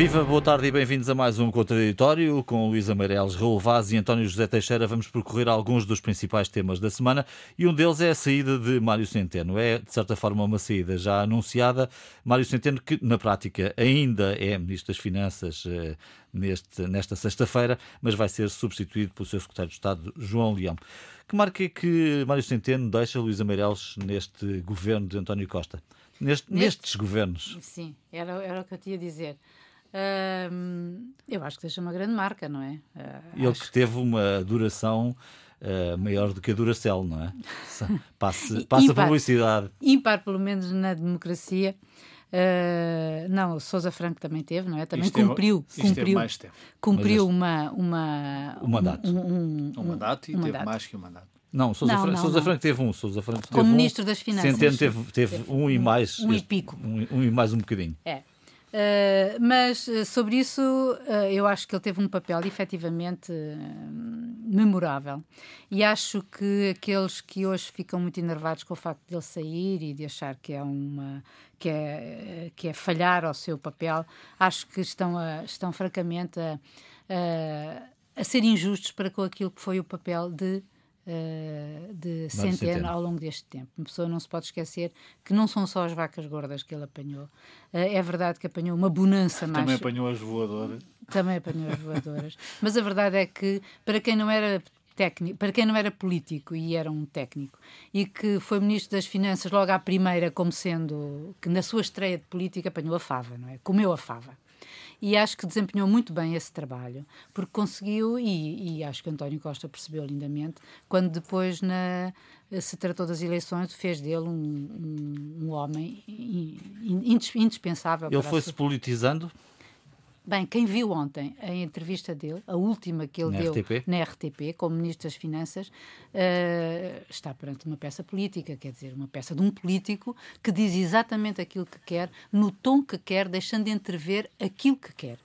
Viva, boa tarde e bem-vindos a mais um Contraditório com Luísa Meireles, Raul Vaz e António José Teixeira. Vamos percorrer alguns dos principais temas da semana e um deles é a saída de Mário Centeno. É, de certa forma, uma saída já anunciada. Mário Centeno, que na prática ainda é Ministro das Finanças eh, neste, nesta sexta-feira, mas vai ser substituído pelo seu Secretário de Estado, João Leão. Que marca é que Mário Centeno deixa Luísa Meireles neste governo de António Costa? Neste, nestes governos? Sim, era, era o que eu tinha a dizer. Uh, eu acho que deixa uma grande marca, não é? Uh, Ele acho... que teve uma duração uh, maior do que a Duracell, não é? Passa, passa impar, publicidade. Impar, pelo menos na democracia. Uh, não, o Sousa Franco também teve, não é? Também isto cumpriu, teve, cumpriu, mais tempo. cumpriu uma, uma, um mandato. Um, um, um mandato e um teve mandato. mais que um mandato. Não, Sousa, não, Franco, não, Sousa não. Franco teve um. Sousa Franco Como teve Ministro um, das Finanças. Centeno teve, teve, teve um, um, e mais. Um, e pico. Um, um, e mais um bocadinho. É. Uh, mas uh, sobre isso uh, eu acho que ele teve um papel efetivamente memorável. E acho que aqueles que hoje ficam muito enervados com o facto de ele sair e de achar que é uma que é, que é falhar ao seu papel acho que estão, a, estão francamente a, a, a ser injustos para com aquilo que foi o papel de uh, de centeno ao longo deste tempo. Uma pessoa não se pode esquecer que não são só as vacas gordas que ele apanhou. Uh, é verdade que apanhou uma bonança mais. Também apanhou as voadoras. Também apanhou as voadoras. Mas a verdade é que, para quem não era técnico, para quem não era político e era um técnico, e que foi ministro das Finanças logo à primeira, como sendo que na sua estreia de política apanhou a fava, não é? Comeu a fava e acho que desempenhou muito bem esse trabalho, porque conseguiu, e, e acho que António Costa percebeu lindamente, quando depois na, se tratou das eleições, fez dele um, um, um homem indispensável. Ele foi-se politizando? Bem, quem viu ontem a entrevista dele, a última que ele na deu RTP? na RTP, como Ministro das Finanças, uh, está perante uma peça política, quer dizer, uma peça de um político que diz exatamente aquilo que quer, no tom que quer, deixando de entrever aquilo que quer.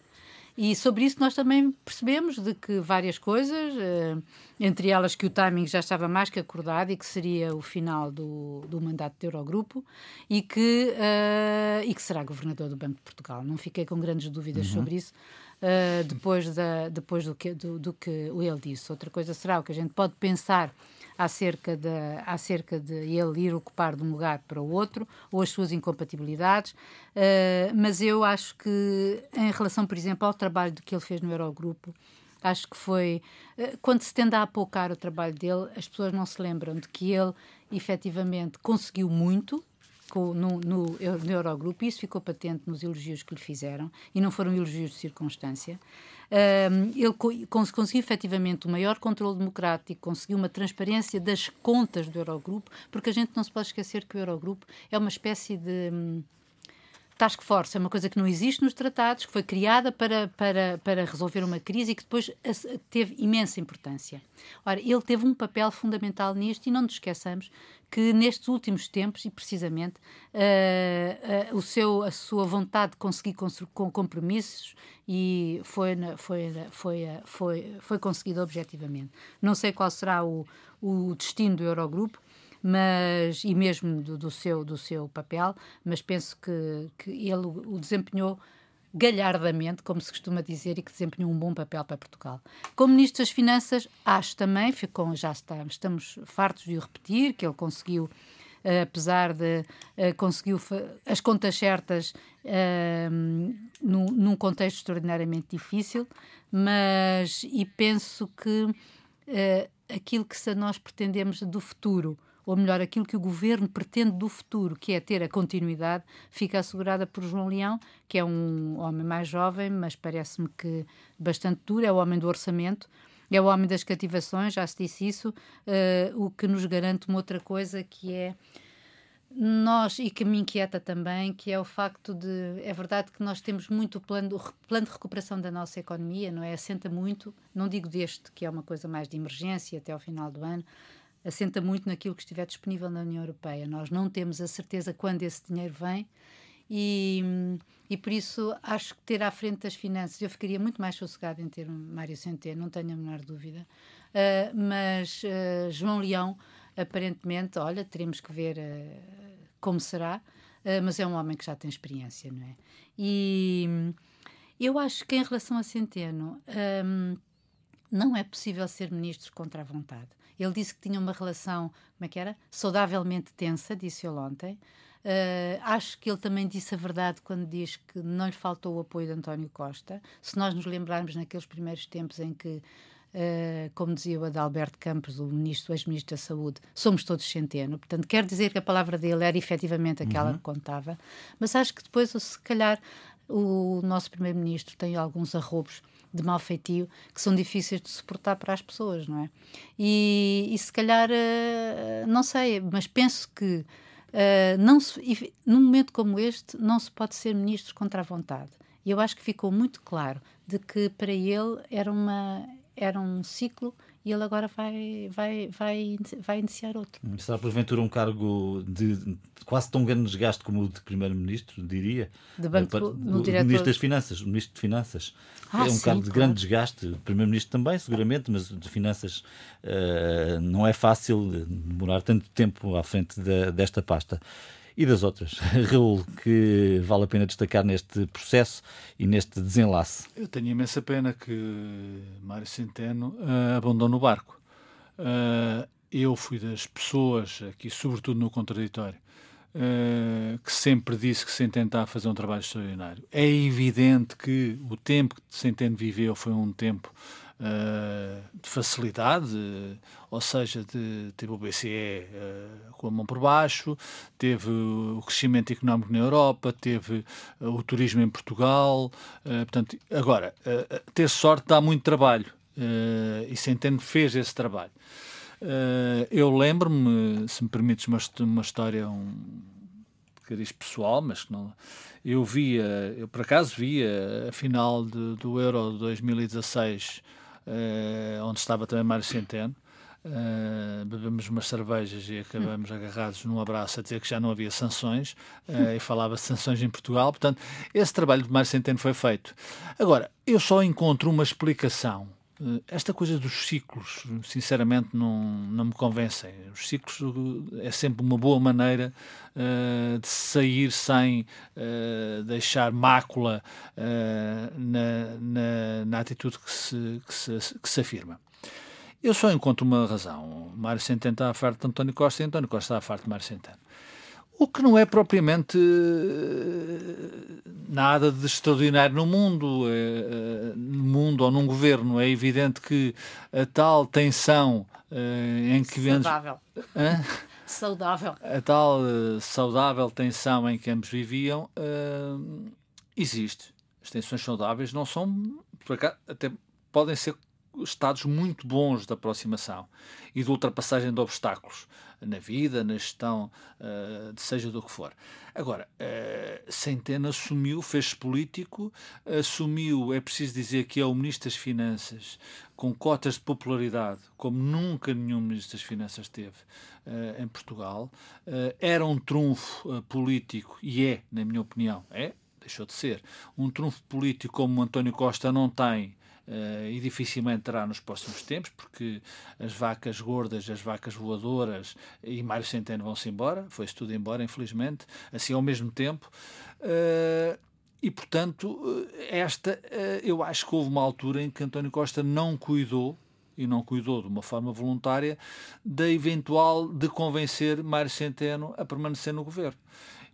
E sobre isso nós também percebemos de que várias coisas, uh, entre elas que o timing já estava mais que acordado e que seria o final do, do mandato do Eurogrupo e que, uh, e que será governador do Banco de Portugal. Não fiquei com grandes dúvidas uhum. sobre isso. Uh, depois, da, depois do, que, do, do que ele disse. Outra coisa será o que a gente pode pensar acerca de, acerca de ele ir ocupar de um lugar para o outro, ou as suas incompatibilidades, uh, mas eu acho que, em relação, por exemplo, ao trabalho que ele fez no Eurogrupo, acho que foi. Uh, quando se tende a apocar o trabalho dele, as pessoas não se lembram de que ele efetivamente conseguiu muito, no, no, no, Eurogrupo, e isso ficou patente nos elogios que lhe fizeram, e não foram elogios de circunstância. Um, ele co conseguiu efetivamente o maior controle democrático, conseguiu uma transparência das contas do Eurogrupo, porque a gente não se pode esquecer que o Eurogrupo é uma espécie de. Hum, task force é uma coisa que não existe nos tratados, que foi criada para, para, para resolver uma crise e que depois teve imensa importância. Ora, ele teve um papel fundamental nisto e não nos esqueçamos que nestes últimos tempos, e precisamente, uh, uh, o seu, a sua vontade de conseguir com compromissos e foi, foi, foi, foi, foi conseguido objetivamente. Não sei qual será o, o destino do Eurogrupo, mas e mesmo do, do, seu do seu papel, mas penso que, que ele o desempenhou galhardamente, como se costuma dizer, e que desempenhou um bom papel para Portugal. Como Ministro das Finanças, acho também, ficou, já estamos fartos de o repetir, que ele conseguiu, uh, apesar de uh, conseguiu as contas certas uh, num, num, contexto extraordinariamente difícil, mas e penso que aquilo que nós pretendemos do futuro, ou melhor, aquilo que o governo pretende do futuro, que é ter a continuidade, fica assegurada por João Leão, que é um homem mais jovem, mas parece-me que bastante duro, é o homem do orçamento. É o homem das cativações, já se disse isso, uh, o que nos garante uma outra coisa que é nós, e que me inquieta também, que é o facto de. É verdade que nós temos muito plano, plano de recuperação da nossa economia, não é? Assenta muito, não digo deste, que é uma coisa mais de emergência até ao final do ano, assenta muito naquilo que estiver disponível na União Europeia. Nós não temos a certeza quando esse dinheiro vem e, e por isso acho que ter à frente das finanças, eu ficaria muito mais sossegada em ter um Mário Centeno, não tenho a menor dúvida, uh, mas uh, João Leão, aparentemente, olha, teremos que ver uh, como será, mas é um homem que já tem experiência, não é? E Eu acho que em relação a Centeno, hum, não é possível ser ministro contra a vontade. Ele disse que tinha uma relação, como é que era? Saudavelmente tensa, disse ele ontem. Uh, acho que ele também disse a verdade quando diz que não lhe faltou o apoio de António Costa. Se nós nos lembrarmos naqueles primeiros tempos em que, uh, como dizia o Adalberto Campos, o ministro, ex-ministro da Saúde, somos todos centeno. Portanto, quer dizer que a palavra dele era efetivamente aquela uhum. que contava. Mas acho que depois, se calhar, o nosso primeiro-ministro tem alguns arrobos de mau feitio que são difíceis de suportar para as pessoas, não é? E, e se calhar, uh, não sei, mas penso que uh, não se, num momento como este não se pode ser ministro contra a vontade. E eu acho que ficou muito claro de que para ele era, uma, era um ciclo e ele agora vai, vai, vai, vai iniciar outro. Será porventura um cargo de, de quase tão grande desgaste como o de Primeiro-Ministro, diria? De banco, é, no diretor... Ministro das Finanças, o Ministro de Finanças. Ah, é um sim, cargo de claro. grande desgaste, Primeiro-Ministro também, seguramente, mas de Finanças uh, não é fácil demorar tanto tempo à frente de, desta pasta e das outras, Raul, que vale a pena destacar neste processo e neste desenlace? Eu tenho imensa pena que Mário Centeno uh, abandone o barco. Uh, eu fui das pessoas, aqui sobretudo no contraditório, uh, que sempre disse que Centeno está a fazer um trabalho extraordinário. É evidente que o tempo que Centeno viveu foi um tempo uh, de facilidade, uh, ou seja, de, teve o BCE uh, com a mão por baixo, teve o crescimento económico na Europa, teve o turismo em Portugal. portanto, agora, ter sorte dá muito trabalho e Centeno fez esse trabalho. eu lembro-me, se me permites uma, uma história, um cariz pessoal, mas que não. Eu via, eu por acaso via a final de, do Euro 2016 uh, onde estava também Mário Centeno. Uh, bebemos umas cervejas e acabamos agarrados num abraço a dizer que já não havia sanções uh, e falava de sanções em Portugal. Portanto, esse trabalho de Mário Centeno foi feito. Agora, eu só encontro uma explicação. Uh, esta coisa dos ciclos, sinceramente, não, não me convencem. Os ciclos é sempre uma boa maneira de sair sem deixar mácula na, na, na, atitude que se, que se, que se afirma. Eu só encontro uma razão. Mário Centeno está farto de António Costa e António Costa está farto de Mário Centeno. O que não é propriamente eh, nada de extraordinário no mundo, é, no mundo ou num governo. É evidente que a tal tensão em que Saudável. Hã? Saudável. A tal saudável tensão em que ambos viviam existe. As tensões saudáveis não são, por acaso, até podem ser estados muito bons de aproximação e de ultrapassagem de obstáculos na vida, na gestão, uh, seja do que for. Agora, uh, Centeno assumiu, fez-se político, assumiu, é preciso dizer que é o Ministro das Finanças, com cotas de popularidade, como nunca nenhum Ministro das Finanças teve uh, em Portugal. era um trunfo político, e é, na minha opinião, é, deixou de ser, um trunfo político como António Costa não tem Uh, e dificilmente terá nos próximos tempos, porque as vacas gordas, as vacas voadoras e Mário Centeno vão-se embora, foi-se tudo embora, infelizmente, assim ao mesmo tempo. Uh, e, portanto, eh, esta, eu acho que houve uma altura em que António Costa não cuidou e não cuidou de uma forma voluntária da eventual de convencer Mário Centeno a permanecer no governo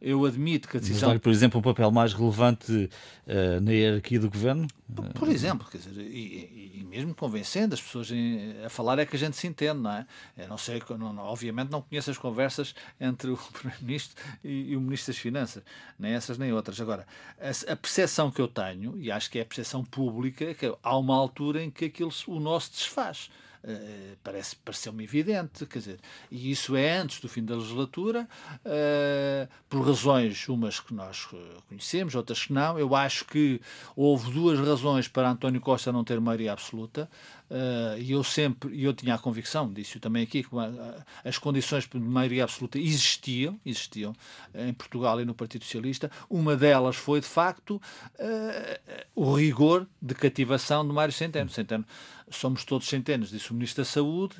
eu admito que a decisão. Mas, por exemplo, um papel mais relevante uh, na hierarquia do governo? Por, por exemplo, quer dizer, e, e, mesmo convencendo as pessoas em, a falar é que a gente se entende, não é? Eu não sei, não, obviamente não conheço as conversas entre o Primeiro-Ministro e, e, o Ministro das Finanças, nem essas nem outras. Agora, a, a percepção que eu tenho, e acho que é a percepção pública, é que há uma altura em que aquilo, o nosso desfaz. Uh, parece pareceu-me evidente, quer dizer, e isso é antes do fim da legislatura, uh, por razões umas que nós conhecemos, outras que não. Eu acho que houve duas razões para António Costa não ter maioria absoluta. Uh, e eu sempre, eu tinha a convicção, disse também aqui, que as condições de maioria absoluta existiam, existiam em Portugal e no Partido Socialista. Uma delas foi, de facto, uh, o rigor de cativação de Mário Centeno. Centeno somos todos centenas, disse o Ministro da Saúde,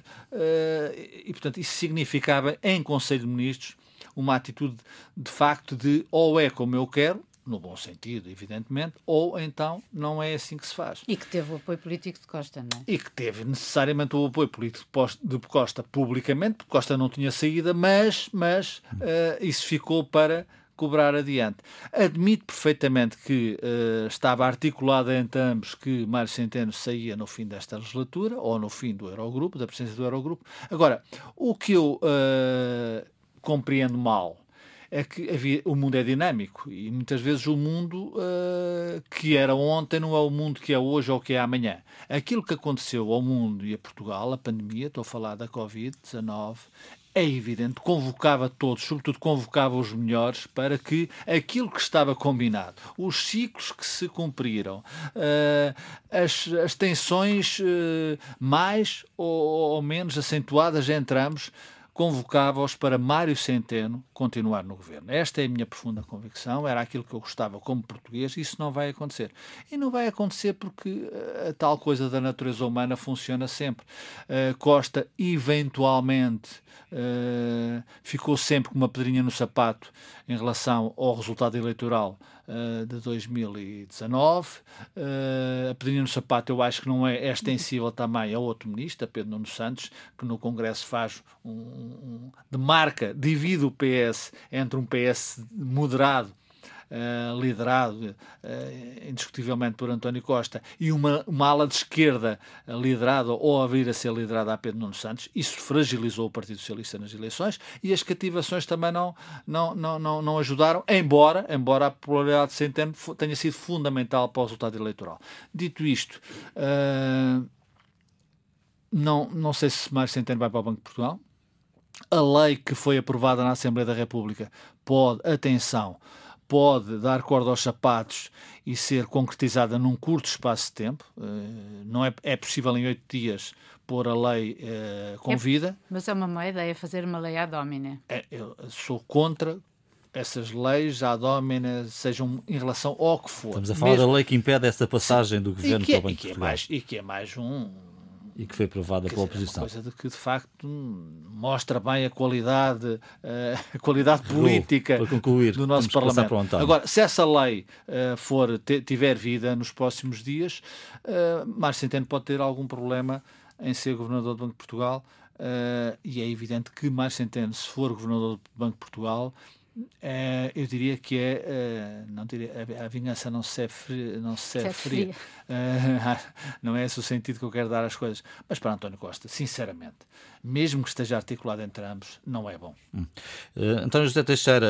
e, portanto, isso significava, em Conselho de Ministros, uma atitude de facto de ou é como eu quero, no bom sentido, evidentemente, ou então não é assim que se faz. E que teve o apoio político de Costa, não é? E que teve necessariamente o apoio político de Costa publicamente, porque Costa não tinha saída, mas, mas uh, isso ficou para cobrar adiante. Admito perfeitamente que uh, estava articulado entre ambos que Mário Centeno saía no fim desta legislatura, ou no fim do Eurogrupo, da presença do Eurogrupo. Agora, o que eu uh, compreendo mal é que havia, o mundo é dinâmico e muitas vezes o mundo uh, que era ontem não é o mundo que é hoje ou que é amanhã. Aquilo que aconteceu ao mundo e a Portugal, a pandemia, estou a falar da Covid-19, é evidente, convocava todos, sobretudo convocava os melhores, para que aquilo que estava combinado, os ciclos que se cumpriram, uh, as, as tensões uh, mais ou, ou menos acentuadas entre ambos, convocava-os para Mário Centeno continuar no governo. Esta é a minha profunda convicção, era aquilo que eu gostava como português, isso não vai acontecer. E não vai acontecer porque eh, a tal coisa da natureza humana funciona sempre. Uh, Costa, eventualmente, uh, ficou sempre com uma pedrinha no sapato em relação ao resultado eleitoral uh, de 2019. Uh, a pedrinha no sapato eu acho que não é, é extensível também a outro ministro, Pedro Nuno Santos, que no Congresso faz um, um de marca, divide o PS entre um PS moderado uh, liderado uh, indiscutivelmente por António Costa, e uma, uma ala de esquerda uh, liderada ou a vir a ser liderada a Pedro Nuno Santos, isso fragilizou o Partido Socialista nas eleições e as cativações também não, não, não, não, não ajudaram, embora, embora a pluralidade de Centeno tenha sido fundamental para o resultado eleitoral. Dito isto, não, não sei se mais Centeno vai para o Banco de Portugal. A lei que foi aprovada na Assembleia da República pode, atenção, pode dar corda aos sapatos e ser concretizada num curto espaço de tempo. Eh, não é, é possível em oito dias pôr a lei uh, com é, vida. Mas é uma má ideia fazer uma lei ad hominem. É, eu sou contra essas leis ad hominem, sejam em relação ao que for. Estamos a falar Mesmo... da lei que impede essa passagem do governo para o Banco e que, é mais, e que é mais um, e que foi aprovada pela oposição. É uma coisa de que de facto mostra bem a qualidade, eh, a qualidade política concluir, do nosso Parlamento. Agora, se essa lei uh, for tiver vida nos próximos dias, uh, Mário Centeno pode ter algum problema em ser governador do Banco de Portugal. Uh, e é evidente que Mário Centeno, se for governador do Banco de Portugal, é, eu diria que é, é não diria, a, vingança não se é fria, não se é fria. É, não é esse o sentido que eu quero dar às coisas. Mas para António Costa, sinceramente, mesmo que esteja articulado entre ambos, não é bom. Hum. Uh, António José Teixeira,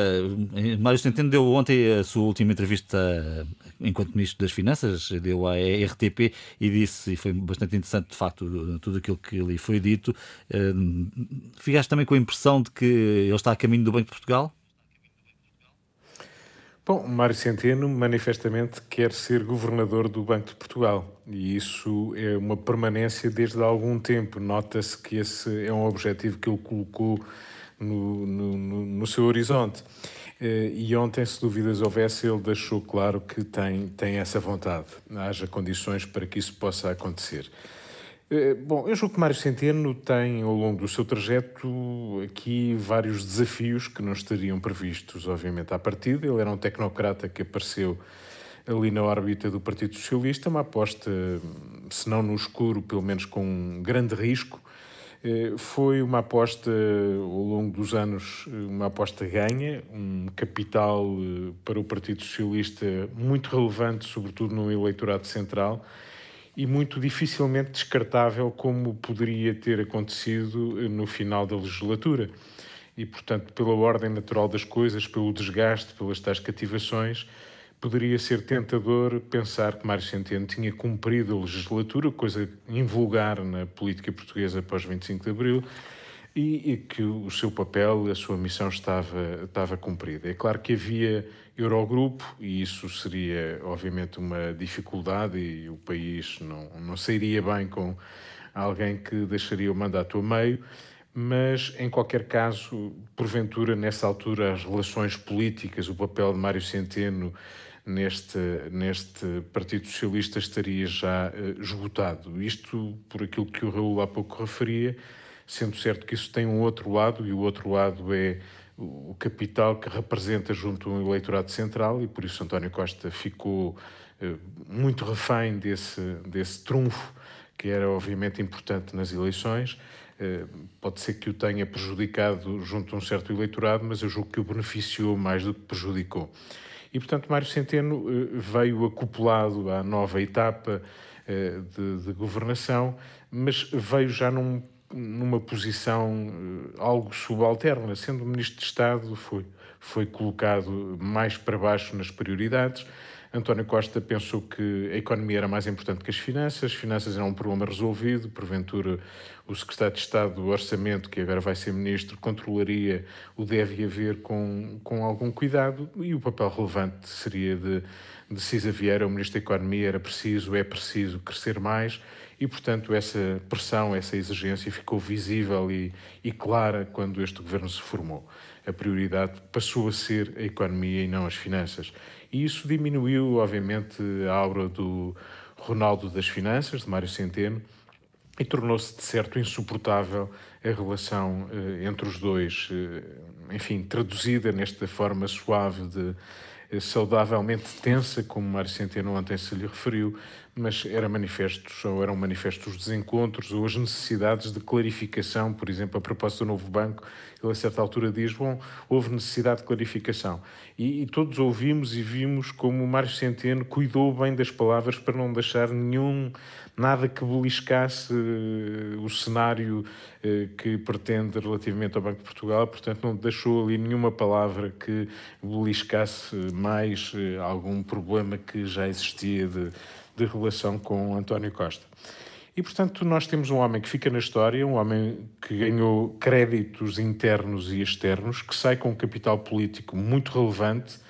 Mário Centeno deu ontem a sua última entrevista enquanto Ministro das Finanças, deu à RTP e disse, e foi bastante interessante de facto tudo aquilo que lhe foi dito. Uh, ficaste também com a impressão de que ele está a caminho do Banco de Portugal? Bom, Mário Centeno manifestamente quer ser governador do Banco de Portugal e isso é uma permanência desde há algum tempo. Nota-se que esse é um objetivo que ele colocou no, no, no seu horizonte. Eh, e ontem, se dúvidas houvesse, ele deixou claro que tem, tem essa vontade. Haja condições para que isso possa acontecer. Eh, bom, eu julgo que Mário Centeno tem, ao longo do seu trajeto, aqui vários desafios que não estariam previstos, obviamente, à partida. Ele era um tecnocrata que apareceu ali na órbita do Partido Socialista, uma aposta, se não no escuro, pelo menos com um grande risco. Eh, foi uma aposta, ao longo dos anos, uma aposta ganha, um capital eh, para o Partido Socialista muito relevante, sobretudo no eleitorado central e muito dificilmente descartável como poderia ter acontecido no final da legislatura. E, portanto, pela ordem natural das coisas, pelo desgaste, pelas tais cativações, poderia ser tentador pensar que Mário Centeno tinha cumprido a legislatura, coisa invulgar na política portuguesa após 25 de Abril, e, e, que o seu papel, a sua missão estava, estava cumprida. É claro que havia Eurogrupo e isso seria, obviamente, uma dificuldade e o país não, não sairia bem com alguém que deixaria o mandato a meio, mas, em qualquer caso, porventura, nessa altura, as relações políticas, o papel de Mário Centeno neste, neste Partido Socialista estaria já uh, esgotado. Isto por aquilo que o Raul há pouco referia, sendo certo que isso tem um outro lado, e o outro lado é o capital que representa junto a um eleitorado central e por isso António Costa ficou eh, muito refém desse, desse trunfo que era obviamente importante nas eleições. Eh, pode ser que o tenha prejudicado junto a um certo eleitorado, mas eu julgo que o beneficiou mais do que prejudicou. E, portanto, Mário Centeno eh, veio acoplado à nova etapa de, de governação, mas veio já num numa posição eh, algo subalterna, sendo Ministro de Estado, foi, foi colocado mais para baixo nas prioridades. António Costa pensou que a economia era mais importante que as finanças, as finanças eram um problema resolvido, porventura o secretário de Estado do Orçamento, que agora vai ser ministro, controlaria o deve haver com, com algum cuidado e o papel relevante seria de, de Cisa Vieira, o ministro da Economia, era preciso, é preciso crescer mais e, portanto, essa pressão, essa exigência ficou visível e, e, clara quando este governo se formou. A prioridade passou a ser a economia e não as finanças. E isso diminuiu, obviamente, a aura do Ronaldo das Finanças, de Mário Centeno, e tornou-se, de certo, insuportável a relação eh, entre os dois, eh, enfim, traduzida nesta forma suave de saudavelmente tensa, como Mário Centeno ontem se lhe referiu, mas era manifestos, ou eram manifestos os desencontros ou as necessidades de clarificação, por exemplo, a propósito do novo banco, ele a certa altura diz, bom, houve necessidade de clarificação. E, e todos ouvimos e vimos como o Mário Centeno cuidou bem das palavras para não deixar nenhum, nada que beliscasse uh, o cenário uh, que pretende relativamente ao Banco de Portugal, portanto não deixou ali nenhuma palavra que beliscasse mais uh, algum problema que já existia de de relação com António Costa. E, portanto, nós temos um homem que fica na história, um homem que ganhou créditos internos e externos, que sai com um capital político muito relevante, eh,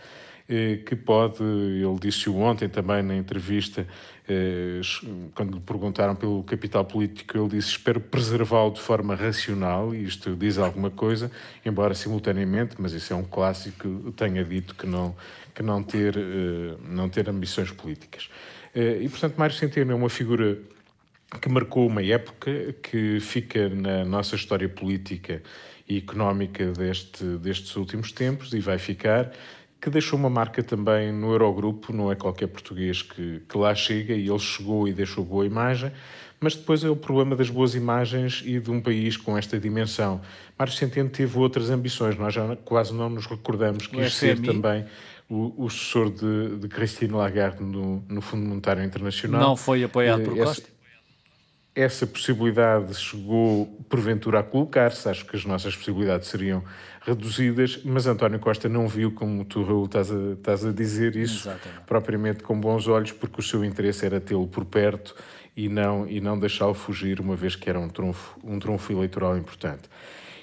que pode, ele disse-o ontem também na entrevista, eh, quando lhe perguntaram pelo capital político, ele disse: Espero preservá-lo de forma racional, e isto diz alguma coisa, embora simultaneamente, mas isso é um clássico, tenha dito que não, que não, ter, eh, não ter ambições políticas. Eh, e, portanto, Mário Centeno é uma figura que marcou uma época que fica na nossa história política e económica deste, destes últimos tempos e vai ficar, que deixou uma marca também no Eurogrupo, não é qualquer português que, que lá chega e ele chegou e deixou boa imagem, mas depois é o problema das boas imagens e de um país com esta dimensão. Mário Centeno teve outras ambições, nós já quase não nos recordamos que isso ser também o, o sucessor de, de Christine Lagarde no, no Fundo Monetário Internacional. Não foi apoiado por Costa? Essa possibilidade chegou, porventura, a colocar-se. Acho que as nossas possibilidades seriam reduzidas, mas António Costa não viu, como tu, Raul, estás a, estás a dizer isso, Exatamente. propriamente com bons olhos, porque o seu interesse era tê-lo por perto e não, e não deixá-lo fugir, uma vez que era um trunfo, um trunfo eleitoral importante.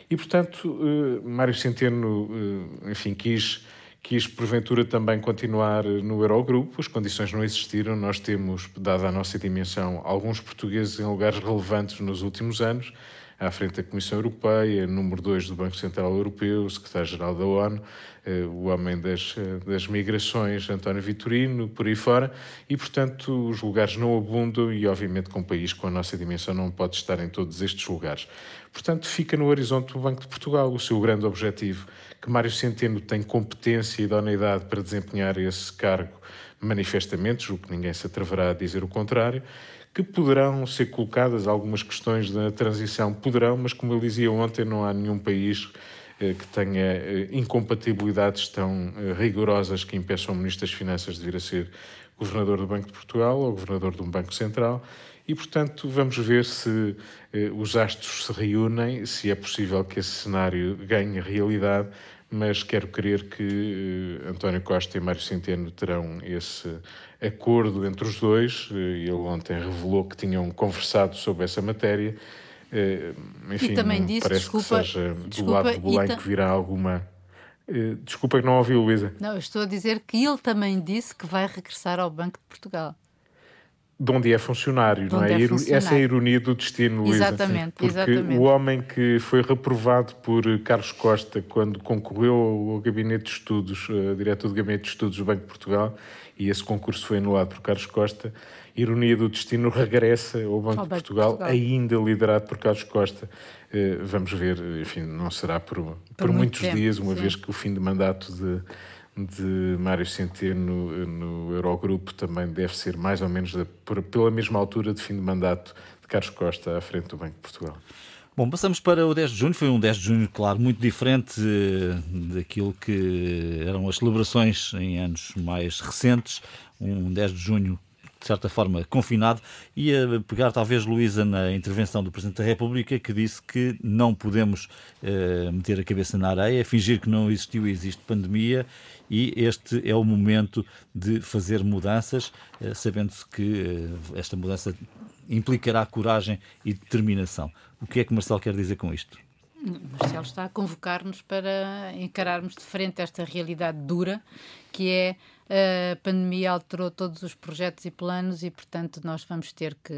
E, portanto, uh, Mário Centeno, uh, enfim, quis quis porventura também continuar no Eurogrupo, as condições não existiram, nós temos, dada a nossa dimensão, alguns portugueses em lugares relevantes nos últimos anos, à frente da Comissão Europeia, número 2 do Banco Central Europeu, secretário-geral da ONU, eh, o homem das, eh, das migrações, António Vitorino, por aí fora, e, portanto, os lugares não abundam e, obviamente, com um país com a nossa dimensão não pode estar em todos estes lugares. Portanto, fica no horizonte do Banco de Portugal o seu grande objetivo, que Mário Centeno tem competência e idoneidade para desempenhar esse cargo manifestamente, julgo que ninguém se atreverá a dizer o contrário, que poderão ser colocadas algumas questões da transição, poderão, mas como eu dizia ontem, não há nenhum país eh, que tenha eh, incompatibilidades tão eh, rigorosas que impeçam o Ministro das Finanças de vir a ser Governador do Banco de Portugal ou Governador de um Banco Central. E, portanto, vamos ver se os astros se reúnem, se é possível que esse cenário ganhe realidade, mas quero crer que António Costa e Mário Centeno terão esse acordo entre os dois. Eh, ele ontem revelou que tinham conversado sobre essa matéria. Eh, enfim, e também disse, parece desculpa, que seja do desculpa, lado de Belém que virá alguma. Eh, desculpa que não ouvi, Luísa. Não, estou a dizer que ele também disse que vai regressar ao Banco de Portugal de onde é funcionário, de não é? é funcionário. Essa é a ironia do destino, Luísa. Exatamente, Porque exatamente. o homem que foi reprovado por Carlos Costa quando concorreu ao Gabinete de Estudos, diretor do Gabinete de Estudos do Banco de Portugal, e esse concurso foi anulado por Carlos Costa, ironia do destino, regressa ao Banco, ao de, Portugal, Portugal, ainda liderado por Carlos Costa. vamos ver, enfim, não será por, por, por muitos dias, uma sim. vez que o fim de mandato de de Mário Centeno no Eurogrupo também deve ser mais ou menos da, por, pela mesma altura de fim de mandato de Carlos Costa à frente do Banco de Portugal. Bom, passamos para o 10 de junho. Foi um 10 de junho, claro, muito diferente eh, daquilo que eram as celebrações em anos mais recentes. Um 10 de junho de certa forma, confinado, e a pegar talvez, Luísa, na intervenção do Presidente da República, que disse que não podemos eh, meter a cabeça na areia, fingir que não existiu e existe pandemia, e este é o momento de fazer mudanças, eh, sabendo-se que esta mudança implicará coragem e determinação. O que é que Marcelo quer dizer com isto? Marcelo está a convocar-nos para encararmos de frente esta realidade dura, que é a pandemia alterou todos os projetos e planos e, portanto, nós vamos ter que,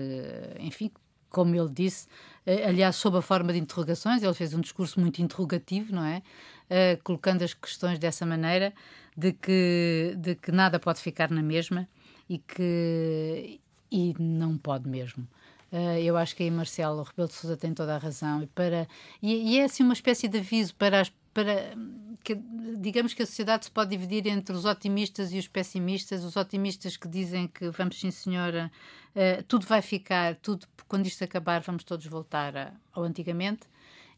enfim, como ele disse, eh, aliás, sob a forma de interrogações, ele fez um discurso muito interrogativo, não é? Uh, colocando as questões dessa maneira, de que, de que nada pode ficar na mesma e que e não pode mesmo. Uh, eu acho que aí Marcelo Rebelo de Sousa tem toda a razão. E para e, e, é assim uma espécie de aviso para as, para que, digamos que a sociedade se pode dividir entre os otimistas e os pessimistas. Os otimistas que dizem que vamos sim senhora uh, tudo vai ficar tudo quando isto acabar vamos todos voltar a, ao antigamente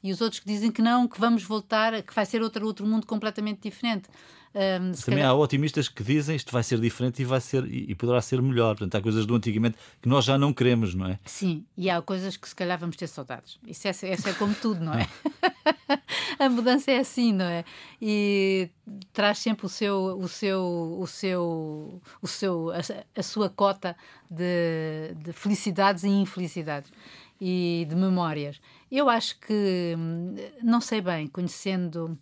e os outros que dizem que não que vamos voltar que vai ser outro outro mundo completamente diferente um, Também calhar... há otimistas que dizem isto vai ser diferente e vai ser e, e, poderá ser melhor. Portanto, há coisas do antigamente que nós já não queremos, não é? Sim, e há coisas que se calhar vamos ter saudades. Isso é, isso é como tudo, não é? a mudança é assim, não é? E traz sempre o seu, o seu, o seu, o seu, a, a sua cota de, de felicidades e infelicidades e de memórias. Eu acho que hum, não sei bem, conhecendo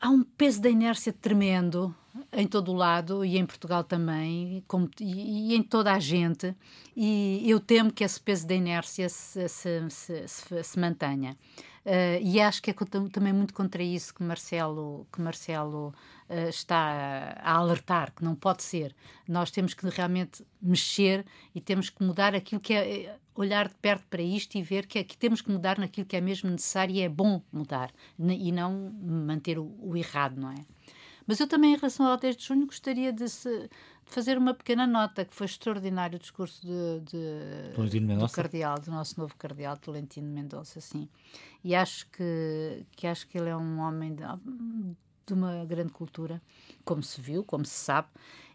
há um peso da inércia tremendo em todo o lado e em Portugal também como, e, e, em toda a gente e eu temo que esse peso da inércia se, se, se, se, mantenha uh, e acho que é também muito contra isso que Marcelo que Marcelo uh, está a alertar que não pode ser nós temos que realmente mexer e temos que mudar aquilo que é olhar de perto para isto e ver que, é, que temos que mudar naquilo que é mesmo necessário e é bom mudar e não manter o, o errado, não é? Mas eu também, em relação ao 10 de junho, gostaria de, se, de, fazer uma pequena nota, que foi extraordinário o discurso de, de do cardeal, do nosso novo cardeal, Tolentino Mendonça, sim. E acho que, que acho que ele é um homem de, de uma grande cultura, como se viu, como se sabe,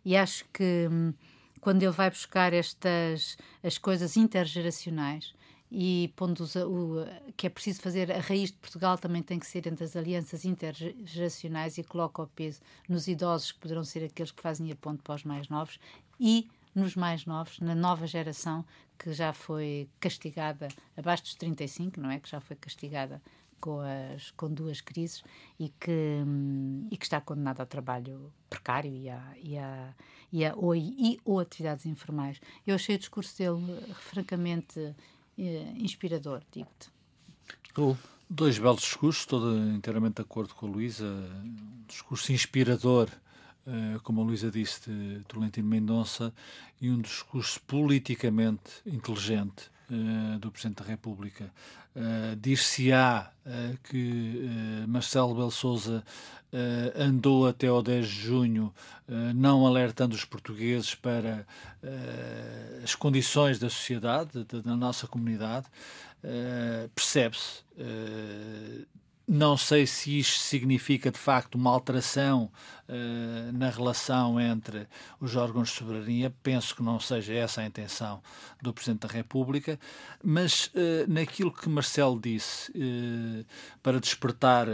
e acho que hum, quando ele vai buscar estas as coisas intergeracionais e pondo o, que é preciso fazer a raiz de Portugal também tem que ser entre as alianças intergeracionais e coloca o peso nos idosos que poderão ser aqueles que fazem a ponte para os mais novos e nos mais novos, na nova geração que já foi castigada abaixo dos 35, não é? Que já foi castigada com, as, com duas crises e que, hum, e que está condenado ao trabalho precário e a, e a, e, a, ou, e, ou atividades informais. Eu achei o discurso dele francamente inspirador, digo-te. Dois belos discursos, estou inteiramente de acordo com a Luísa. Um discurso inspirador, uh, como a Luísa disse, de Tolentino Mendonça, e um discurso politicamente inteligente uh, do Presidente da República. Uh, Dir-se-á uh, que Marcelo Bel Souza andou até ao 10 de junho não alertando os portugueses para as condições da sociedade, da, da nossa comunidade. Percebe-se não sei se isto significa de facto uma alteração uh, na relação entre os órgãos de soberania. Penso que não seja essa a intenção do Presidente da República, mas uh, naquilo que Marcelo disse, uh, para despertar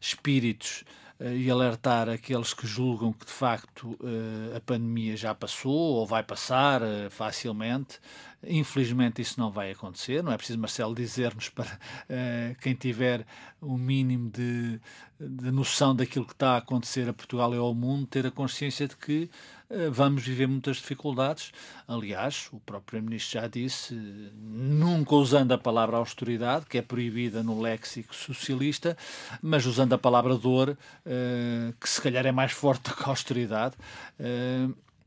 espíritos e alertar aqueles que julgam que de facto a pandemia já passou ou vai passar facilmente. Infelizmente isso não vai acontecer, não é preciso Marcelo dizer-nos para uh, quem tiver o um mínimo de, de noção daquilo que está a acontecer a Portugal e ao mundo, ter a consciência de que uh, vamos viver muitas dificuldades. Aliás, o próprio Primeiro-Ministro já disse, nunca usando a palavra austeridade, que é proibida no léxico socialista, mas usando a palavra dor, uh, que se calhar é mais forte que a austeridade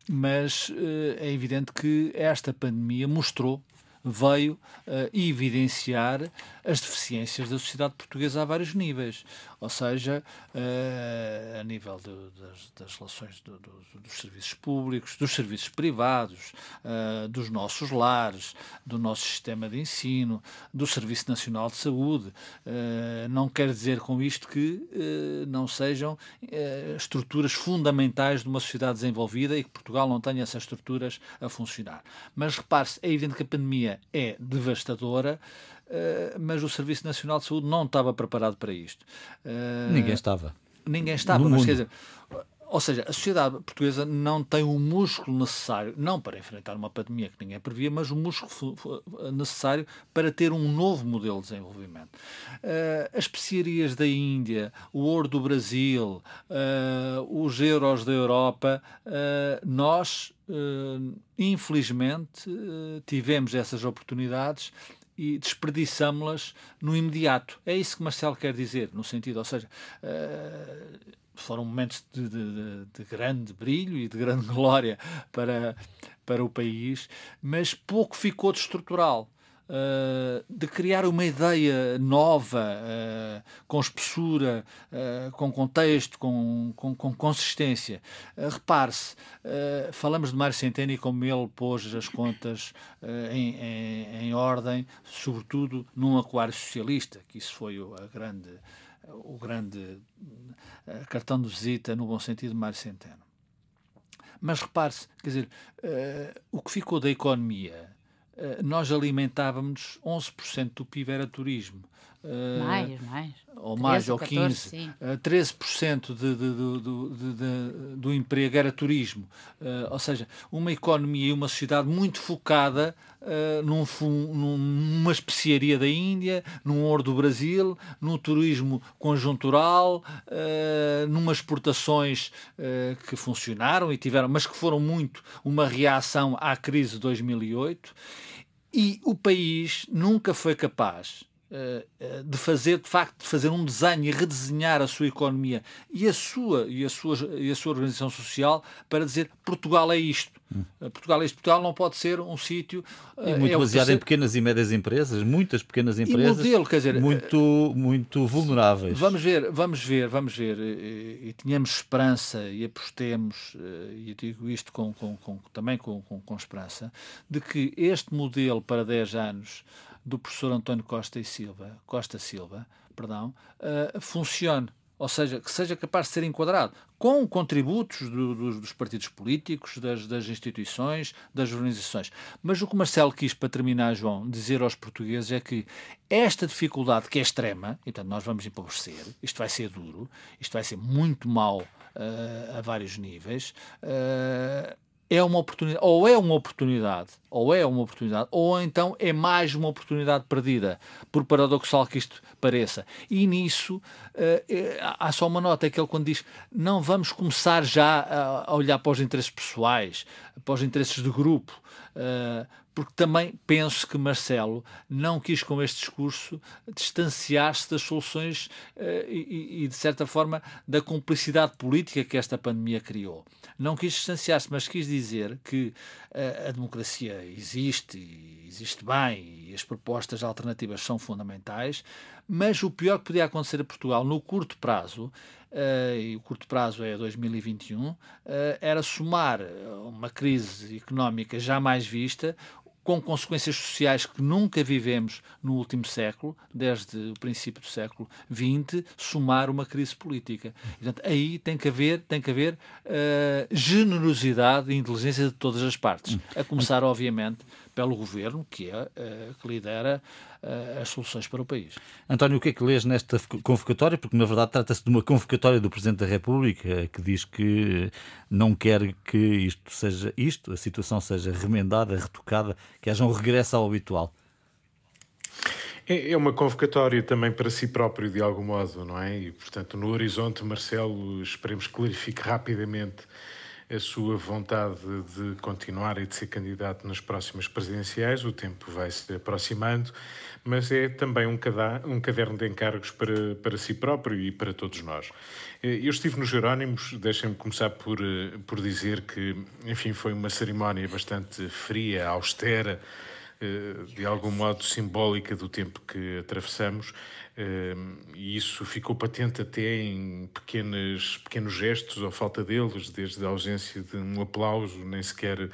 mas uh, é evidente que esta pandemia mostrou veio uh, evidenciar as deficiências da sociedade portuguesa a vários níveis, ou seja, uh, a nível das, das, relações do, do, dos serviços públicos, dos serviços privados, uh, dos nossos lares, do nosso sistema de ensino, do Serviço Nacional de Saúde. Uh, não quer dizer com isto que não sejam estruturas fundamentais de uma sociedade desenvolvida e que Portugal não tenha essas estruturas a funcionar. Mas repare-se, é evidente que a pandemia é devastadora. Uh, mas o Serviço Nacional de Saúde não estava preparado para isto. Uh, ninguém estava. Ninguém estava, no mas mundo. quer dizer, ou seja, a sociedade portuguesa não tem o músculo necessário, não para enfrentar uma pandemia que ninguém previa, mas o músculo necessário para ter um novo modelo de desenvolvimento. Uh, as especiarias da Índia, o ouro do Brasil, uh, os euros da Europa, uh, nós, infelizmente, tivemos essas oportunidades e desperdiçámo-las no imediato. É isso que Marcelo quer dizer, no sentido, ou seja, uh, foram momentos de, de, de, grande brilho e de grande glória para, para o país, mas pouco ficou de estrutural. Uh, de criar uma ideia nova, uh, com espessura, uh, com contexto, com, com, com consistência. Repare-se, falamos de Mário Centeno e como ele pôs as contas em, em, em, ordem, sobretudo num aquário socialista, que isso foi a grande, o grande cartão de visita, no bom sentido, de Mário Centeno. Mas repare-se, quer dizer, o que ficou da economia nós alimentávamos 11% do PIB era turismo. Uh, mais, mais. Ou mais, ou 14, 15. Sim. Uh, 13% de, de, de, de, do emprego era turismo. Uh, ou seja, uma economia e uma sociedade muito focada uh, num, numa especiaria da Índia, num ouro do Brasil, num turismo conjuntural, uh, numas exportações que funcionaram e tiveram, mas que foram muito uma reação à crise de 2008. E o país nunca foi capaz eh, eh, de fazer, de facto, de fazer um desenho e redesenhar a sua economia e a sua, e a sua, e a sua organização social para dizer Portugal é isto. Hum. Portugal é isto. Portugal não pode ser um sítio. E muito é baseado em pequenas e médias empresas, muitas pequas empresas. E modelo, quer dizer, muito, muito vulneráveis. Vamos ver, vamos ver, vamos ver. E, e tínhamos esperança e apostemos, e eu digo isto com, com, com também com, com, com esperança, de que este modelo para 10 anos do professor António Costa e Silva, Costa Silva, perdão, uh, funcione. Ou seja, que seja capaz de ser enquadrado com contributos do, do, dos partidos políticos, das, das, instituições, das organizações. Mas o que Marcelo quis, para terminar, João, dizer aos portugueses é que esta dificuldade, que é extrema, e portanto nós vamos empobrecer, isto vai ser duro, isto vai ser muito mau uh, a vários níveis, uh, é uma oportunidade, ou é uma oportunidade, ou é uma oportunidade, ou então é mais uma oportunidade perdida, por paradoxal que isto pareça. E nisso uh, há só uma nota, é que ele quando diz não vamos começar já a, olhar para os interesses pessoais, para os interesses do grupo, uh, porque também penso que Marcelo não quis, com este discurso, distanciar-se das soluções uh, e, e, de certa forma, da complicidade política que esta pandemia criou. Não quis distanciar-se, mas quis dizer que uh, a democracia existe e existe bem e as propostas alternativas são fundamentais, mas o pior que podia acontecer a Portugal no curto prazo uh, e o curto prazo é 2021, uh, era somar uma crise económica já mais vista, com consequências sociais que nunca vivemos no último século, desde o princípio do século XX, somar uma crise política. Portanto, aí tem que haver, tem que haver uh, generosidade e inteligência de todas as partes. A começar, obviamente, pelo governo, que é uh, que lidera uh, as soluções para o país. António, o que é que lês nesta convocatória? Porque, na verdade, trata-se de uma convocatória do Presidente da República que diz que não quer que isto seja isto, a situação seja remendada, retocada, que haja um regresso ao habitual. É, é uma convocatória também para si próprio, de algum modo, não é? E, portanto, no horizonte, Marcelo, esperemos que clarifique rapidamente a sua vontade de continuar e de ser candidato nas próximas presidenciais. O tempo vai se aproximando, mas é também um, um caderno de encargos para, para si próprio e para todos nós. Eh, eu estive nos Jerónimos, deixem-me começar por, eh, por dizer que, enfim, foi uma cerimónia bastante fria, austera, de algum modo simbólica do tempo que atravessamos e isso ficou patente até em pequenas, pequenos gestos ou falta deles, desde a ausência de um aplauso, nem sequer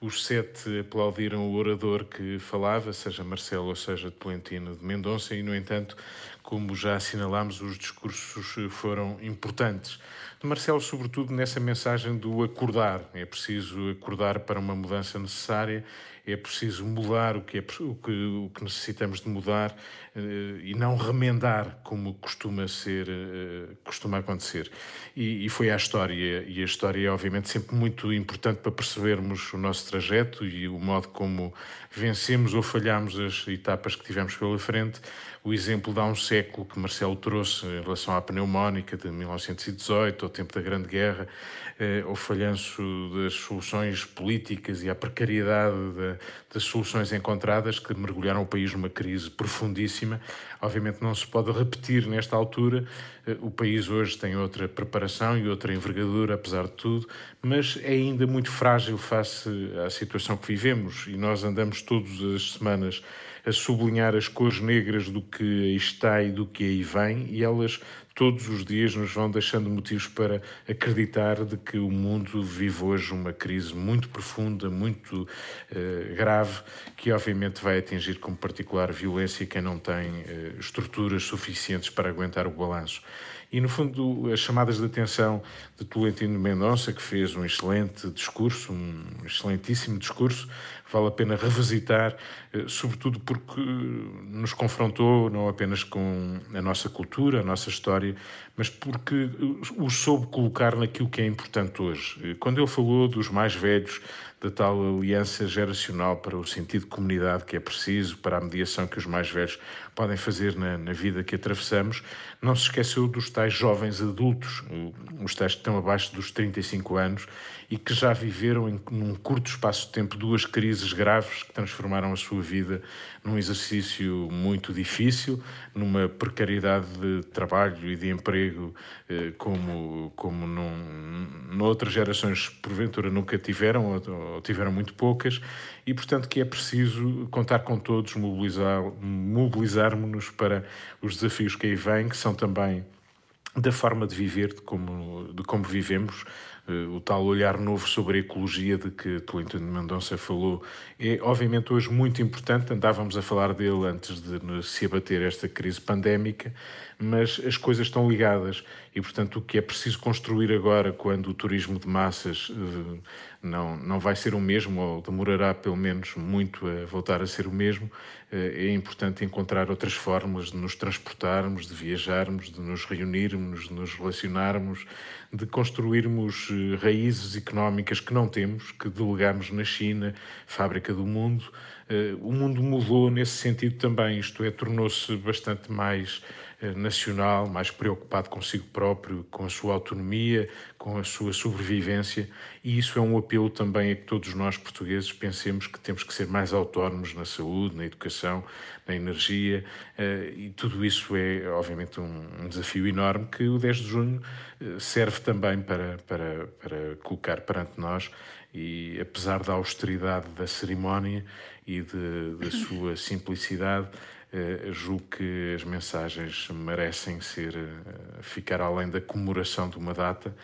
os sete aplaudiram o orador que falava, seja Marcelo ou seja Tolentino de Mendonça, e no entanto, como já assinalámos, os discursos foram importantes. De Marcelo, sobretudo nessa mensagem do acordar, é preciso acordar para uma mudança necessária é preciso mudar o que, é, o que, o que necessitamos de mudar uh, e não remendar como costuma ser, uh, costuma acontecer. E, e, foi a história, e a história é obviamente sempre muito importante para percebermos o nosso trajeto e o modo como vencemos ou falhamos as etapas que tivemos pela frente. O exemplo de há um século que Marcelo trouxe em relação à pneumónica de 1918, ao tempo da Grande Guerra, eh, ao falhanço das soluções políticas e à precariedade das soluções encontradas que mergulharam o país numa crise profundíssima. Obviamente não se pode repetir nesta altura. Eh, o país hoje tem outra preparação e outra envergadura, apesar de tudo, mas é ainda muito frágil face à situação que vivemos e nós andamos todas as semanas a sublinhar as cores negras do que aí está e do que aí vem, e elas todos os dias nos vão deixando motivos para acreditar de que o mundo vive hoje uma crise muito profunda, muito uh, grave, que obviamente vai atingir com particular violência quem não tem uh, estruturas suficientes para aguentar o balanço. E, no fundo, as chamadas de atenção de Tolentino Mendonça, que fez um excelente discurso, um excelentíssimo discurso, vale a pena revisitar, eh, sobretudo porque nos confrontou não apenas com a nossa cultura, a nossa história, mas porque o soube colocar naquilo que é importante hoje. Eh, quando ele falou dos mais velhos, da tal aliança geracional para o sentido de comunidade que é preciso, para a mediação que os mais velhos podem fazer na, na vida que atravessamos, não se esqueceu dos tais jovens adultos, os tais que estão abaixo dos 35 anos e que já viveram em num curto espaço de tempo duas crises graves que transformaram a sua vida num exercício muito difícil, numa precariedade de trabalho e de emprego eh, como, como num, noutras gerações porventura nunca tiveram ou, ou tiveram muito poucas e portanto que é preciso contar com todos, mobilizar, mobilizarmos-nos para os desafios que aí vêm, que são também da forma de viver, de como, de como vivemos, o tal olhar novo sobre a ecologia de que Tolentino de Mendonça falou é obviamente hoje muito importante, andávamos a falar dele antes de se abater esta crise pandémica, mas as coisas estão ligadas. E, portanto, o que é preciso construir agora, quando o turismo de massas eh, não, não vai ser o mesmo, ou demorará pelo menos muito a voltar a ser o mesmo, eh, é importante encontrar outras formas de nos transportarmos, de viajarmos, de nos reunirmos, de nos relacionarmos, de construirmos eh, raízes económicas que não temos, que delegamos na China, fábrica do mundo. O mundo mudou nesse sentido também, isto é, tornou-se bastante mais eh, nacional, mais preocupado consigo próprio, com a sua autonomia, com a sua sobrevivência, e isso é um apelo também a que todos nós portugueses pensemos que temos que ser mais autónomos na saúde, na educação, na energia, eh, e tudo isso é, obviamente, um desafio enorme que o 10 de junho eh, serve também para, para, para colocar perante nós, e apesar da austeridade da cerimónia e de, da sua simplicidade, Uh, julgo que as mensagens merecem ser uh, ficar além da comemoração de uma data,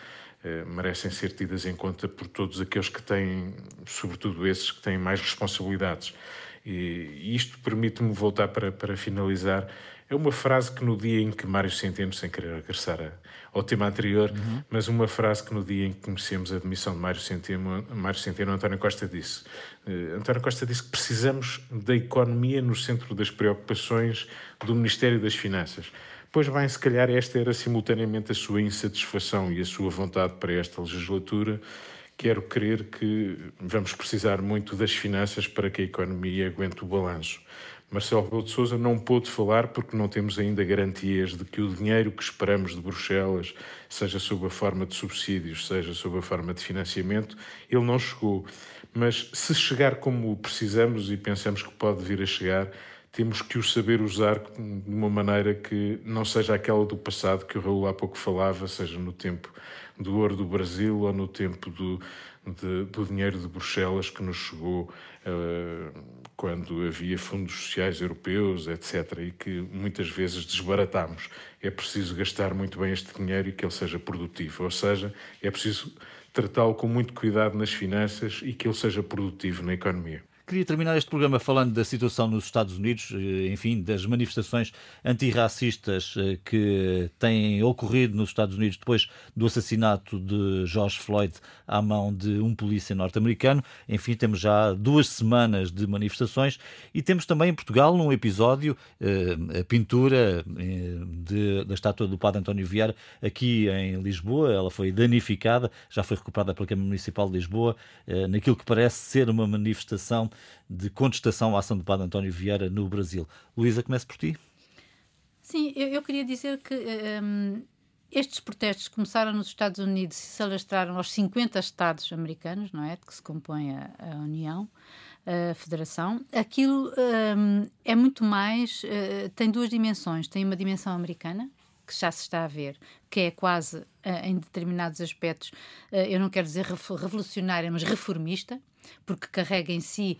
uh, merecem ser tidas em conta por todos aqueles que têm, sobretudo esses que têm mais responsabilidades. E, e isto permite-me voltar para, para finalizar. É uma frase que no dia em que Mário Centeno, sem querer regressar a, ao tema anterior, uhum. mas uma frase que no dia em que conhecemos a demissão de Mário Centeno, Mário Centeno António Costa disse. Uh, António Costa disse que precisamos da economia no centro das preocupações do Ministério das Finanças. Pois bem, se calhar esta era simultaneamente a sua insatisfação e a sua vontade para esta legislatura. Quero crer que vamos precisar muito das finanças para que a economia aguente o balanço. Marcelo Rebelo de Sousa não pôde falar porque não temos ainda garantias de que o dinheiro que esperamos de Bruxelas, seja sob a forma de subsídios, seja sob a forma de financiamento, ele não chegou. Mas se chegar como precisamos e pensamos que pode vir a chegar, temos que o saber usar de uma maneira que não seja aquela do passado que o Raul há pouco falava, seja no tempo do ouro do Brasil ou no tempo do, de, do dinheiro de Bruxelas que nos chegou uh, quando havia fundos sociais europeus, etc., e que muitas vezes desbaratámos. É preciso gastar muito bem este dinheiro e que ele seja produtivo, ou seja, é preciso tratá-lo com muito cuidado nas finanças e que ele seja produtivo na economia. Queria terminar este programa falando da situação nos Estados Unidos, eh, enfim, das manifestações antirracistas eh, que têm ocorrido nos Estados Unidos depois do assassinato de George Floyd à mão de um polícia norte-americano. Enfim, temos já duas semanas de manifestações e temos também em Portugal um episódio, eh, a pintura de, da estátua do Padre António Vieira aqui em Lisboa. Ela foi danificada, já foi recuperada pela Câmara Municipal de Lisboa, naquilo que parece ser uma manifestação de contestação à ação do Padre António Vieira no Brasil. Luísa, comece por ti. Sim, eu, eu queria dizer que um, estes protestos começaram nos Estados Unidos e se alastraram aos 50 estados americanos, não é? De que se compõe a, a União, a Federação. Aquilo um, é muito mais, uh, tem duas dimensões. Tem uma dimensão americana, que já se está a ver, que é quase, eh, em determinados aspectos, eh, eu não quero dizer revolucionária, mas reformista, porque carrega em si,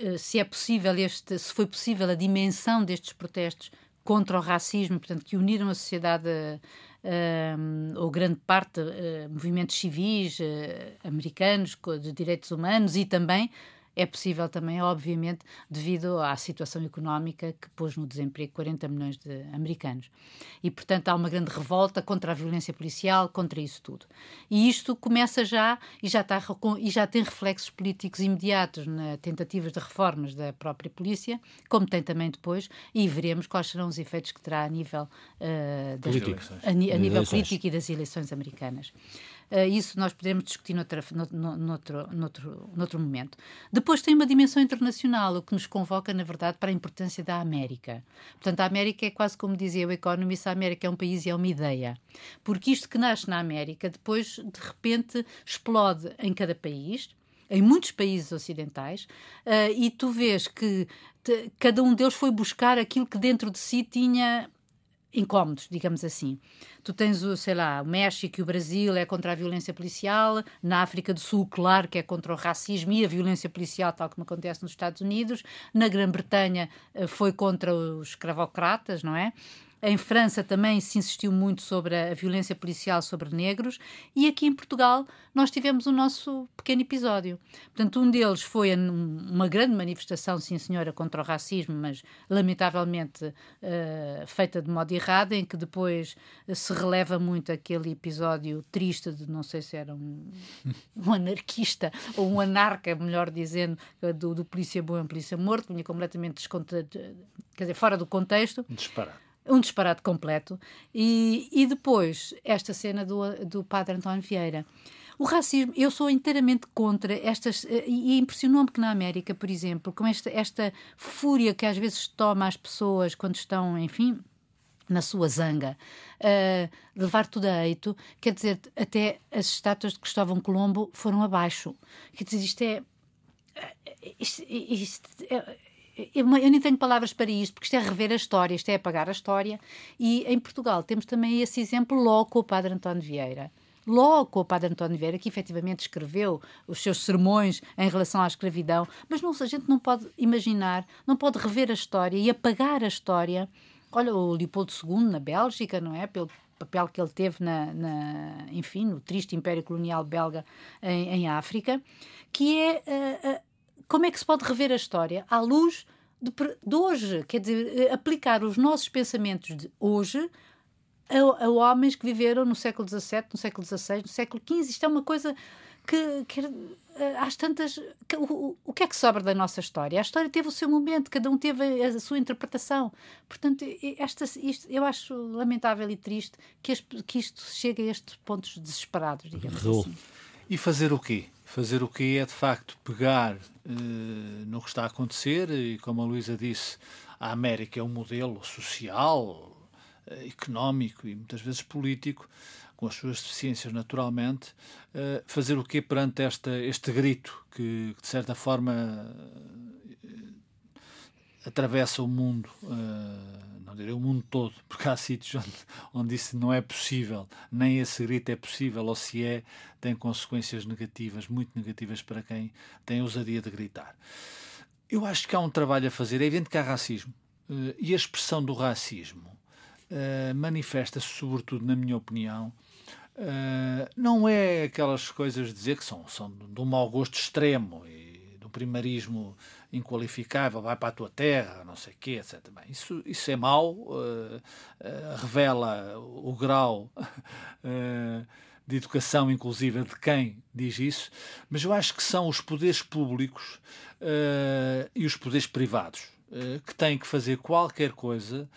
eh, se é possível este, se foi possível a dimensão destes protestos contra o racismo, portanto, que uniram a sociedade uh, ou grande parte, uh, movimentos civis uh, americanos de direitos humanos e também é possível também, obviamente, devido à situação económica que pôs no desemprego 40 milhões de americanos. E, portanto, há uma grande revolta contra a violência policial, contra isso tudo. E isto começa já e já, está, e já tem reflexos políticos imediatos na tentativas de reformas da própria polícia, como tem também depois, e veremos quais serão os efeitos que terá a nível, uh, das, a, a, nível político e das eleições americanas. Uh, isso nós podemos discutir noutra, no, noutro, noutro, noutro momento. Depois tem uma dimensão internacional, o que nos convoca, na verdade, para a importância da América. Portanto, a América é quase como dizia o Economist, a América é um país e é uma ideia. Porque isto que nasce na América, depois, de repente, explode em cada país, em muitos países ocidentais, uh, e tu vês que te, cada um deles foi buscar aquilo que dentro de si tinha incómodos, digamos assim. Tu tens o, sei lá, o México e o Brasil é contra a violência policial, na África do Sul, claro que é contra o racismo e a violência policial, tal como acontece nos Estados Unidos, na Grã-Bretanha eh, foi contra os escravocratas, não é? Em França também se insistiu muito sobre a violência policial sobre negros e aqui em Portugal nós tivemos o nosso pequeno episódio. Portanto, um deles foi uma grande manifestação, sim senhora, contra o racismo, mas lamentavelmente uh, feita de modo errado, em que depois se releva muito aquele episódio triste de não sei se era um, um anarquista ou um anarca, melhor dizendo, do, do polícia bom e polícia morto, vinha completamente quer dizer, fora do contexto. Disparado um disparate completo. E, e depois, esta cena do, do padre António Vieira. O racismo, eu sou inteiramente contra estas. Eh, e impressionou-me que na América, por exemplo, com esta, esta fúria que às vezes toma as pessoas quando estão, enfim, na sua zanga, uh, levar tudo a eito, quer dizer, até as estátuas de Cristóvão Colombo foram abaixo. Quer dizer, isto é. Eh, isto, isto é eu, eu nem tenho palavras para isto, porque isto é rever a história, isto é apagar a história. E em Portugal temos também esse exemplo logo com o Padre António Vieira logo com o Padre António Vieira, que efetivamente escreveu os seus sermões em relação à escravidão, mas não, a gente não pode imaginar, não pode rever a história e apagar a história. Olha, o Leopoldo II na Bélgica, não é? Pelo papel que ele teve na, na enfim, no triste Império Colonial Belga em, em África, que é uh, uh, como é que se pode rever a história à luz de, de hoje? Quer dizer, eh, aplicar os nossos pensamentos de hoje a, a, homens que viveram no século XVII, no século XVI, no século XV. Isto é uma coisa que, que eh, às tantas. Que, o, o que é que sobra da nossa história? A história teve o seu momento, cada um teve a, a sua interpretação. Portanto, esta, isto, eu acho lamentável e triste que, este, que isto chegue a estes pontos desesperados, digamos assim. E fazer o quê? Fazer o quê? É, de facto, pegar uh, no que está a acontecer, e como a Luísa disse, a América é um modelo social, uh, económico e muitas vezes político, com as suas deficiências naturalmente, uh, fazer o quê perante esta, este grito que, de certa forma, atravessa o mundo, uh, não direi o mundo todo, porque há sítios onde, onde isso não é possível, nem esse grito é possível, ou se é, tem consequências negativas, muito negativas para quem tem ousadia de gritar. Eu acho que há um trabalho a fazer, é evidente que há racismo, uh, e a expressão do racismo uh, manifesta-se, sobretudo, na minha opinião, não é aquelas coisas de dizer que são, são de um mau gosto extremo e do primarismo inqualificável, vai para a tua terra, não sei o quê, etc. Bem, isso, isso é mau, uh, uh, revela o grau uh, de educação inclusiva de quem diz isso, mas eu acho que são os poderes públicos e os poderes privados que têm que fazer qualquer coisa,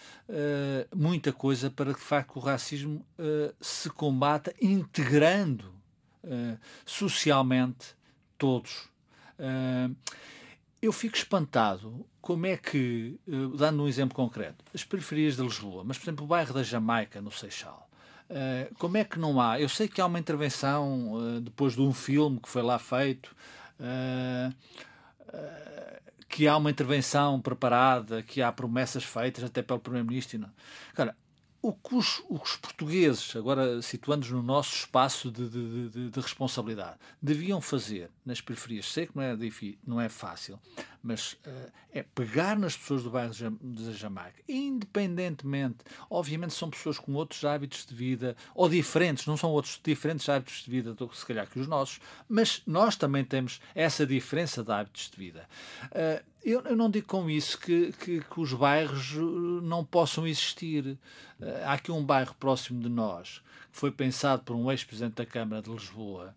muita coisa, para que de facto o racismo se combata integrando socialmente todos eu fico espantado como é que, eh, dando um exemplo concreto, as periferias de Lisboa, mas por exemplo o bairro da Jamaica, no Seixal, eh, como é que não há? Eu sei que há uma intervenção eh, depois de um filme que foi lá feito, que há uma intervenção preparada, que há promessas feitas até pelo Primeiro-Ministro. Cara, o que os, os portugueses, agora situando-nos no nosso espaço de, de, de, de, responsabilidade, deviam fazer nas periferias, sei que não é, difícil, não é fácil, mas uh, é pegar nas pessoas do bairro de Jamaica, independentemente, obviamente são pessoas com outros hábitos de vida, ou diferentes, não são outros diferentes hábitos de vida, do, se calhar, que os nossos, mas nós também temos essa diferença de hábitos de vida. Uh, eu, eu, não digo com isso que, que, que, os bairros eh, não possam existir. Uh, há aqui um bairro próximo de nós que foi pensado por um ex-presidente da Câmara de Lisboa,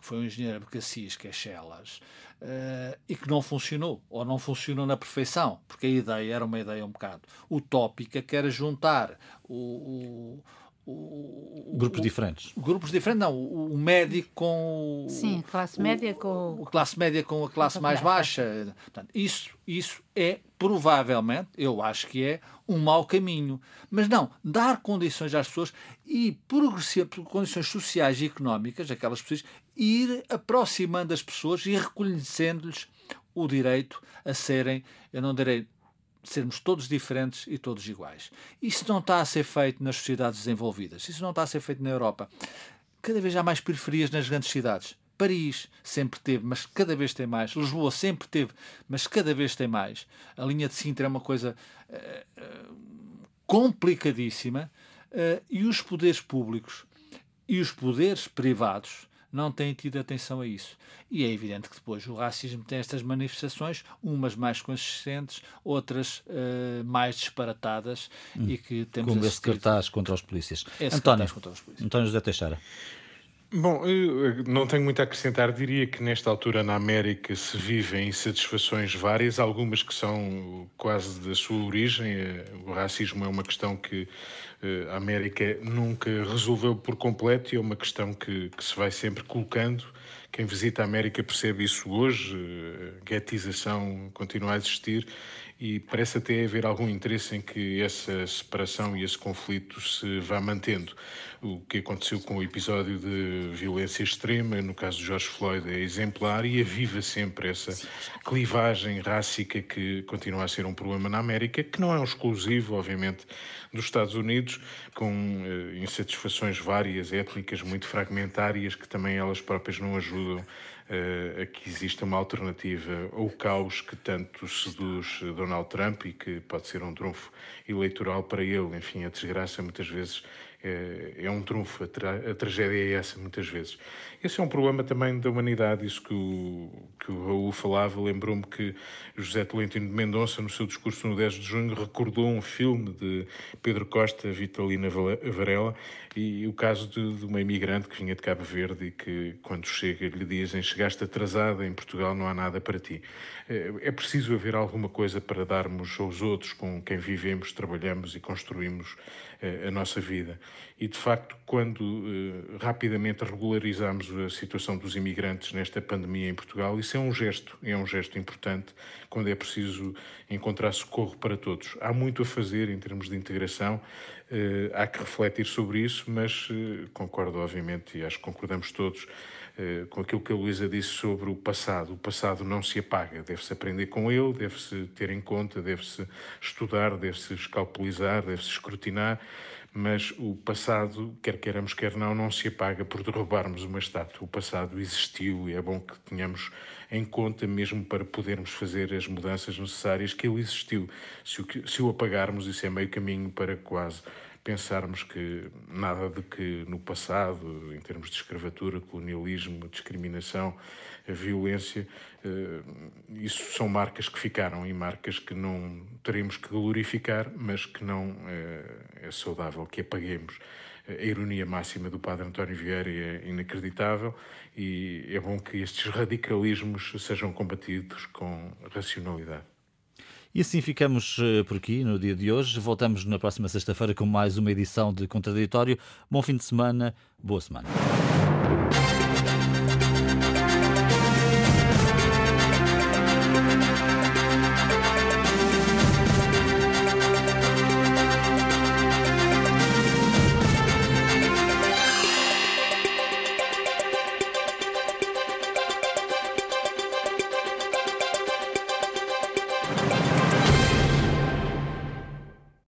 que foi um engenheiro Abcacis, que é Chelas, uh, e que não funcionou, ou não funcionou na perfeição, porque a ideia era uma ideia um bocado utópica, que era juntar o, o o, grupos o, diferentes. Grupos diferentes, não. O, o médico com. Sim, classe média com. O, classe média com a classe mais baixa. Portanto, isso, isso é provavelmente, eu acho que é, um mau caminho. Mas não, dar condições às pessoas e progressivamente, condições sociais e económicas, aquelas pessoas, ir aproximando as pessoas e reconhecendo-lhes o direito a serem, eu não direi sermos todos diferentes e todos iguais. Isso não está a ser feito nas sociedades desenvolvidas, isso não está a ser feito na Europa. Cada vez há mais periferias nas grandes cidades. Paris sempre teve, mas cada vez tem mais. Lisboa sempre teve, mas cada vez tem mais. A linha de Sintra é uma coisa uh, uh, complicadíssima uh, e os poderes públicos e os poderes privados não têm tido atenção a isso. E é evidente que depois o racismo tem estas manifestações, umas mais consistentes, outras uh, mais disparatadas hum. e que temos Como esse cartaz contra os polícias. Esse António, contra os polícias. António José Teixeira. Bom, eu não tenho muito a acrescentar. Diria que nesta altura na América se vivem insatisfações várias, algumas que são quase da sua origem. O racismo é uma questão que eh, a América nunca resolveu por completo e é uma questão que, que se vai sempre colocando. Quem visita a América percebe isso hoje. A guetização continua a existir e parece até haver algum interesse em que essa separação e esse conflito se vá mantendo. O que aconteceu com o episódio de violência extrema, no caso de George Floyd, é exemplar e aviva sempre essa clivagem rássica que continua a ser um problema na América, que não é um exclusivo, obviamente, dos Estados Unidos, com uh, insatisfações várias, étnicas muito fragmentárias, que também elas próprias não ajudam uh, a que exista uma alternativa ao caos que tanto seduz Donald Trump e que pode ser um trunfo eleitoral para ele. Enfim, a desgraça muitas vezes é, é um trunfo, a, tra a, tragédia é essa muitas vezes. Esse é um problema também da humanidade, isso que o, que o Raul falava, lembrou-me que José Tolentino de Mendonça, no seu discurso no 10 de junho, recordou um filme de Pedro Costa, Vitalina Varela, e o caso de, de uma imigrante que vinha de Cabo Verde e que, quando chega, lhe dizem: Chegaste atrasada, em Portugal não há nada para ti. É, é preciso haver alguma coisa para darmos aos outros com quem vivemos, trabalhamos e construímos eh, a nossa vida. E, de facto, quando uh, rapidamente regularizamos a situação dos imigrantes nesta pandemia em Portugal, isso é um gesto, é um gesto importante quando é preciso encontrar socorro para todos. Há muito a fazer em termos de integração, uh, há que refletir sobre isso, mas uh, concordo, obviamente, e acho que concordamos todos com aquilo que a Luísa disse sobre o passado. O passado não se apaga, deve-se aprender com ele, deve-se ter em conta, deve-se estudar, deve-se escalpelizar, deve-se escrutinar mas o passado, quer queiramos, quer não, não se apaga por derrubarmos uma estátua. O passado existiu e é bom que tenhamos em conta, mesmo para podermos fazer as mudanças necessárias, que ele existiu. Se o, se o apagarmos, isso é meio caminho para quase pensarmos que nada de que no passado, em termos de escravatura, colonialismo, discriminação, violência, eh, isso são marcas que ficaram e marcas que não teremos que glorificar, mas que não é saudável que apaguemos. A ironia máxima do padre António Vieira é inacreditável e é bom que estes radicalismos sejam combatidos com racionalidade. E assim ficamos eh, por aqui no dia de hoje. Voltamos na próxima sexta-feira com mais uma edição de Contraditório. Bom fim de semana, boa semana.